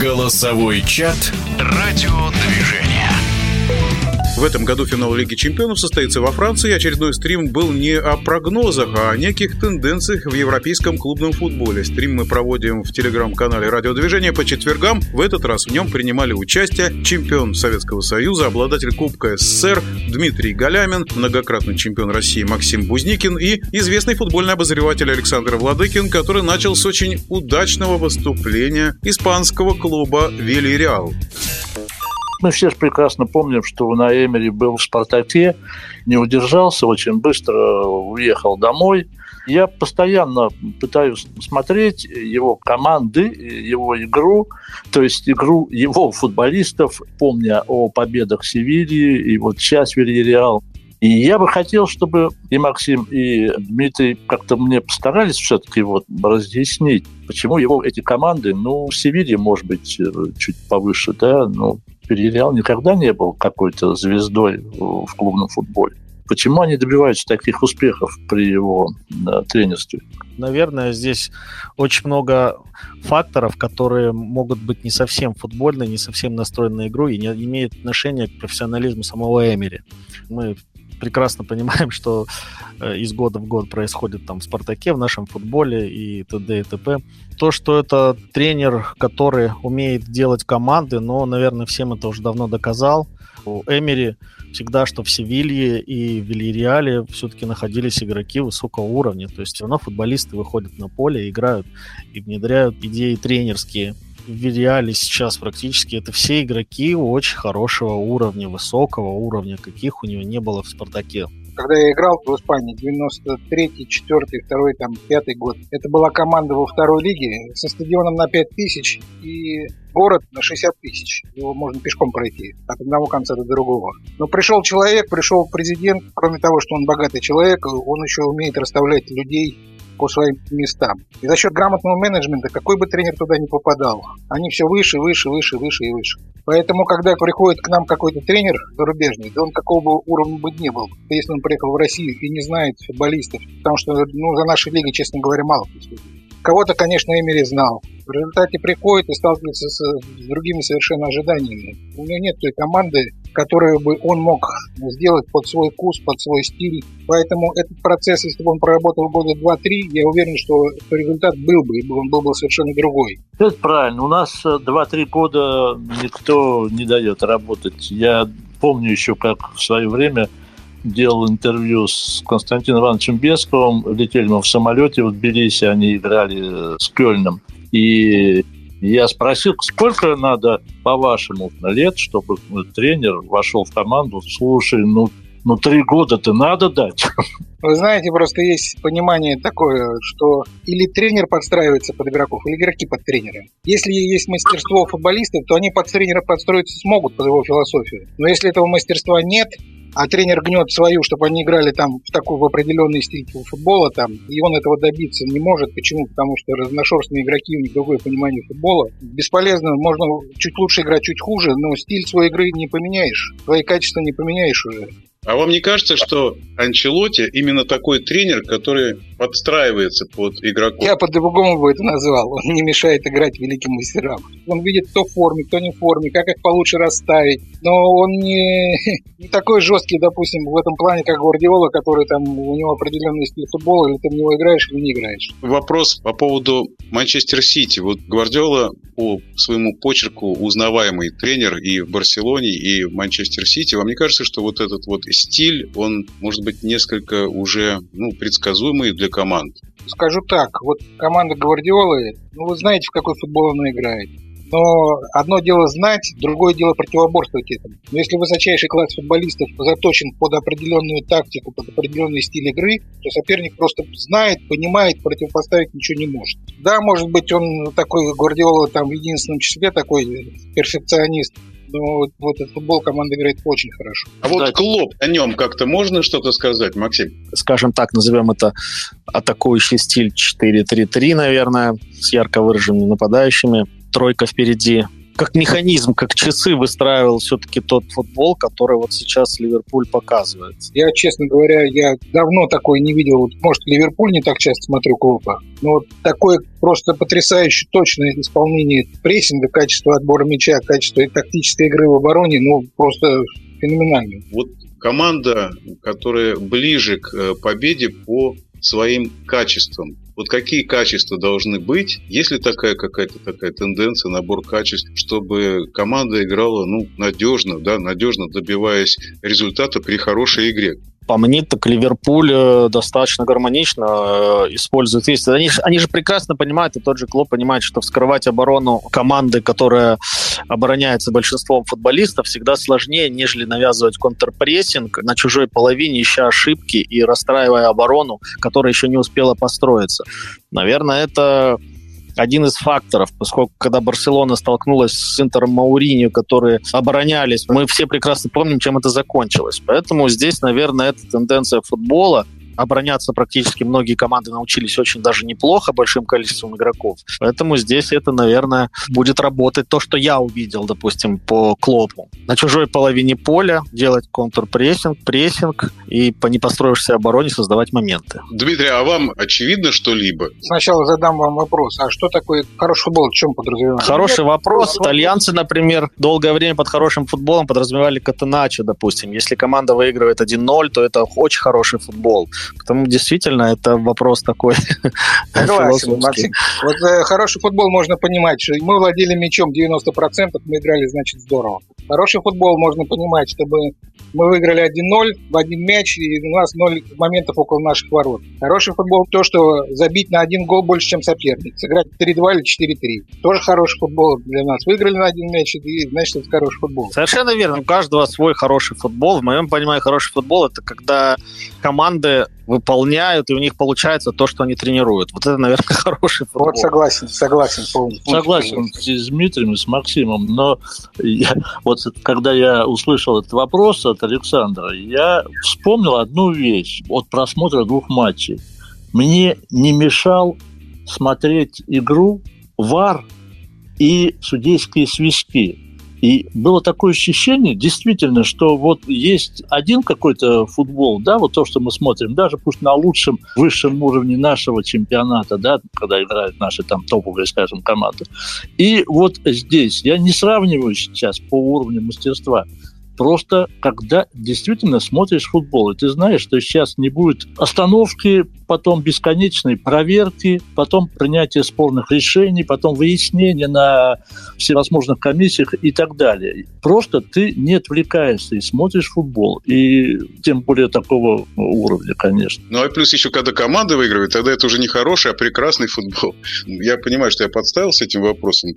Голосовой чат «Радиодвижение». В этом году финал Лиги Чемпионов состоится во Франции. Очередной стрим был не о прогнозах, а о неких тенденциях в европейском клубном футболе. Стрим мы проводим в телеграм-канале «Радиодвижение» по четвергам. В этот раз в нем принимали участие чемпион Советского Союза, обладатель Кубка СССР Дмитрий Галямин, многократный чемпион России Максим Бузникин и известный футбольный обозреватель Александр Владыкин, который начал с очень удачного выступления испанского клуба «Велиреал». Мы все прекрасно помним, что на Эмери был в «Спартаке», не удержался, очень быстро уехал домой. Я постоянно пытаюсь смотреть его команды, его игру, то есть игру его футболистов, помня о победах Севильи и вот сейчас Вильяреал. И я бы хотел, чтобы и Максим, и Дмитрий как-то мне постарались все-таки вот разъяснить, почему его эти команды, ну, в Севилье, может быть, чуть повыше, да, ну, Перереал никогда не был какой-то звездой в клубном футболе. Почему они добиваются таких успехов при его да, тренерстве? Наверное, здесь очень много факторов, которые могут быть не совсем футбольные, не совсем настроены на игру и не имеют отношения к профессионализму самого Эмери. Мы прекрасно понимаем, что э, из года в год происходит там в «Спартаке», в нашем футболе и т.д. и т.п. То, что это тренер, который умеет делать команды, но, наверное, всем это уже давно доказал. У Эмери всегда, что в Севилье и в Вильяреале все-таки находились игроки высокого уровня. То есть все равно футболисты выходят на поле, играют и внедряют идеи тренерские в Вильяле сейчас практически это все игроки очень хорошего уровня, высокого уровня, каких у него не было в «Спартаке». Когда я играл в Испании, 93-й, 4-й, 2 там, 5 год, это была команда во второй лиге со стадионом на 5 тысяч и город на 60 тысяч. Его можно пешком пройти от одного конца до другого. Но пришел человек, пришел президент, кроме того, что он богатый человек, он еще умеет расставлять людей по своим местам. И за счет грамотного менеджмента, какой бы тренер туда не попадал, они все выше, выше, выше, выше и выше. Поэтому, когда приходит к нам какой-то тренер зарубежный, да он какого бы уровня бы ни был, если он приехал в Россию и не знает футболистов, потому что ну, за нашей лигой, честно говоря, мало Кого-то, конечно, Эмери знал. В результате приходит и сталкивается с другими совершенно ожиданиями. У него нет той команды, которую бы он мог сделать под свой вкус, под свой стиль. Поэтому этот процесс, если бы он проработал года два-три, я уверен, что результат был бы, и он был бы совершенно другой. Это правильно. У нас 2-3 года никто не дает работать. Я помню еще, как в свое время делал интервью с Константином Ивановичем Бесковым. Летели мы в самолете в Тбилиси, они играли с Кёльном. И я спросил, сколько надо, по-вашему, лет, чтобы тренер вошел в команду. Слушай, ну, ну три года-то надо дать. Вы знаете, просто есть понимание такое, что или тренер подстраивается под игроков, или игроки под тренера. Если есть мастерство футболистов, то они под тренера подстроиться смогут под его философию. Но если этого мастерства нет, а тренер гнет свою, чтобы они играли там в такой в определенный стиль футбола, там, и он этого добиться не может. Почему? Потому что разношерстные игроки, у них другое понимание футбола. Бесполезно, можно чуть лучше играть, чуть хуже, но стиль своей игры не поменяешь, свои качества не поменяешь уже. А вам не кажется, что Анчелоти именно такой тренер, который подстраивается под игроков? Я по-другому бы это назвал. Он не мешает играть великим мастерам. Он видит, кто в форме, кто не в форме, как их получше расставить. Но он не, не такой жесткий, допустим, в этом плане, как Гвардиола, который там, у него определенный стиль футбола, или ты в него играешь, или не играешь. Вопрос по поводу Манчестер Сити. Вот Гвардиола по своему почерку узнаваемый тренер и в Барселоне, и в Манчестер Сити. Вам не кажется, что вот этот вот стиль, он может быть несколько уже ну, предсказуемый для команд? Скажу так, вот команда Гвардиолы, ну вы знаете, в какой футбол она играет. Но одно дело знать, другое дело противоборствовать этому. Но если высочайший класс футболистов заточен под определенную тактику, под определенный стиль игры, то соперник просто знает, понимает, противопоставить ничего не может. Да, может быть, он такой Гвардиола там в единственном числе такой перфекционист, но вот этот футбол команда играет очень хорошо. А вот Клоп, о нем как-то можно что-то сказать, Максим? Скажем так, назовем это атакующий стиль 4-3-3, наверное, с ярко выраженными нападающими. Тройка впереди, как механизм, как часы выстраивал все-таки тот футбол, который вот сейчас Ливерпуль показывает. Я, честно говоря, я давно такой не видел. Может, Ливерпуль не так часто смотрю клуба, но вот такое просто потрясающе точное исполнение прессинга, качество отбора мяча, качество и тактической игры в обороне, ну, просто феноменально. Вот команда, которая ближе к э, победе по своим качествам. Вот какие качества должны быть, если такая какая-то такая тенденция, набор качеств, чтобы команда играла ну, надежно, да, надежно добиваясь результата при хорошей игре. По мне, так Ливерпуль э, достаточно гармонично э, использует весь. Они, они же прекрасно понимают, и тот же Клоп понимает, что вскрывать оборону команды, которая обороняется большинством футболистов, всегда сложнее, нежели навязывать контрпрессинг на чужой половине, ища ошибки и расстраивая оборону, которая еще не успела построиться. Наверное, это один из факторов, поскольку когда Барселона столкнулась с Интером Мауриньо, которые оборонялись, мы все прекрасно помним, чем это закончилось. Поэтому здесь, наверное, это тенденция футбола, обороняться практически многие команды научились очень даже неплохо большим количеством игроков. Поэтому здесь это, наверное, будет работать то, что я увидел, допустим, по Клопу. На чужой половине поля делать контрпрессинг, прессинг и по непостроившейся обороне создавать моменты. Дмитрий, а вам очевидно что-либо? Сначала задам вам вопрос. А что такое хороший футбол? В чем подразумевается? Хороший вопрос. Итальянцы, например, долгое время под хорошим футболом подразумевали катеначо, допустим. Если команда выигрывает 1-0, то это очень хороший футбол. Потому действительно это вопрос такой Согласен, Максим. Вот э, хороший футбол можно понимать, что мы владели мячом 90%, мы играли, значит, здорово. Хороший футбол можно понимать, чтобы мы выиграли 1-0 в один мяч, и у нас 0 моментов около наших ворот. Хороший футбол то, что забить на один гол больше, чем соперник. Сыграть 3-2 или 4-3. Тоже хороший футбол для нас. Выиграли на один мяч, и значит, это хороший футбол. Совершенно верно. У каждого свой хороший футбол. В моем понимании, хороший футбол – это когда команды выполняют, и у них получается то, что они тренируют. Вот это, наверное, хороший футбол. Вот согласен, согласен полностью. Согласен с Дмитрием, с Максимом, но я, вот когда я услышал этот вопрос от Александра, я вспомнил одну вещь от просмотра двух матчей. Мне не мешал смотреть игру ВАР и судейские свистки. И было такое ощущение, действительно, что вот есть один какой-то футбол, да, вот то, что мы смотрим, даже пусть на лучшем, высшем уровне нашего чемпионата, да, когда играют наши там топовые, скажем, команды. И вот здесь я не сравниваю сейчас по уровню мастерства, Просто когда действительно смотришь футбол, и ты знаешь, что сейчас не будет остановки, потом бесконечной проверки, потом принятие спорных решений, потом выяснение на всевозможных комиссиях и так далее. Просто ты не отвлекаешься и смотришь футбол. И тем более такого уровня, конечно. Ну, а плюс еще, когда команда выигрывает, тогда это уже не хороший, а прекрасный футбол. Я понимаю, что я подставил с этим вопросом.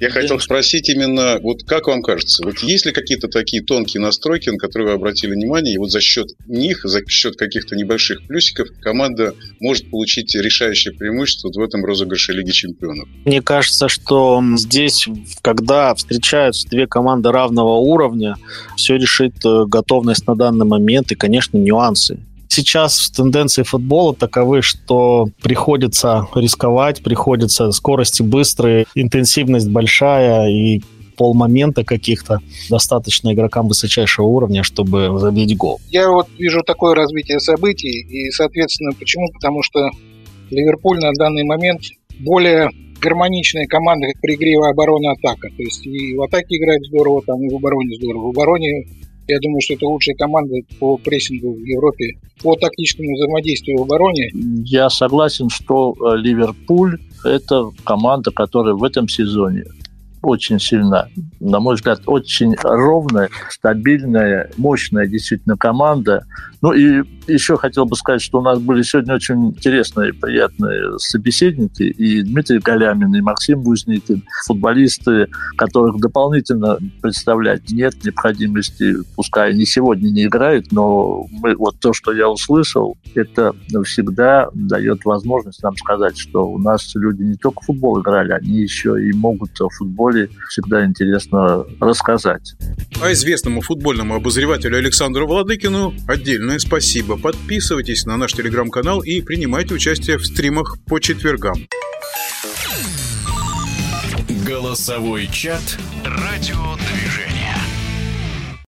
Я хотел спросить именно, вот как вам кажется, вот есть ли какие-то такие тонкие настройки, на которые вы обратили внимание, и вот за счет них, за счет каких-то небольших плюсиков, команда может получить решающее преимущество в этом розыгрыше Лиги Чемпионов? Мне кажется, что здесь, когда встречаются две команды равного уровня, все решит э, готовность на данный момент и, конечно, нюансы сейчас тенденции футбола таковы, что приходится рисковать, приходится скорости быстрые, интенсивность большая, и полмомента каких-то достаточно игрокам высочайшего уровня, чтобы забить гол. Я вот вижу такое развитие событий, и, соответственно, почему? Потому что Ливерпуль на данный момент более гармоничная команда при игре оборона-атака. То есть и в атаке играет здорово, там и в обороне здорово. В обороне я думаю, что это лучшая команда по прессингу в Европе, по тактическому взаимодействию в обороне. Я согласен, что э, Ливерпуль – это команда, которая в этом сезоне очень сильна. На мой взгляд, очень ровная, стабильная, мощная действительно команда. Ну и еще хотел бы сказать, что у нас были сегодня очень интересные, приятные собеседники. И Дмитрий Галямин, и Максим Бузникин, футболисты, которых дополнительно представлять нет необходимости, пускай они сегодня не играют, но мы, вот то, что я услышал, это всегда дает возможность нам сказать, что у нас люди не только футбол играли, они еще и могут в футболе всегда интересно рассказать. А известному футбольному обозревателю Александру Владыкину отдельное спасибо. Подписывайтесь на наш телеграм-канал и принимайте участие в стримах по четвергам. Голосовой чат «Радиодвижение».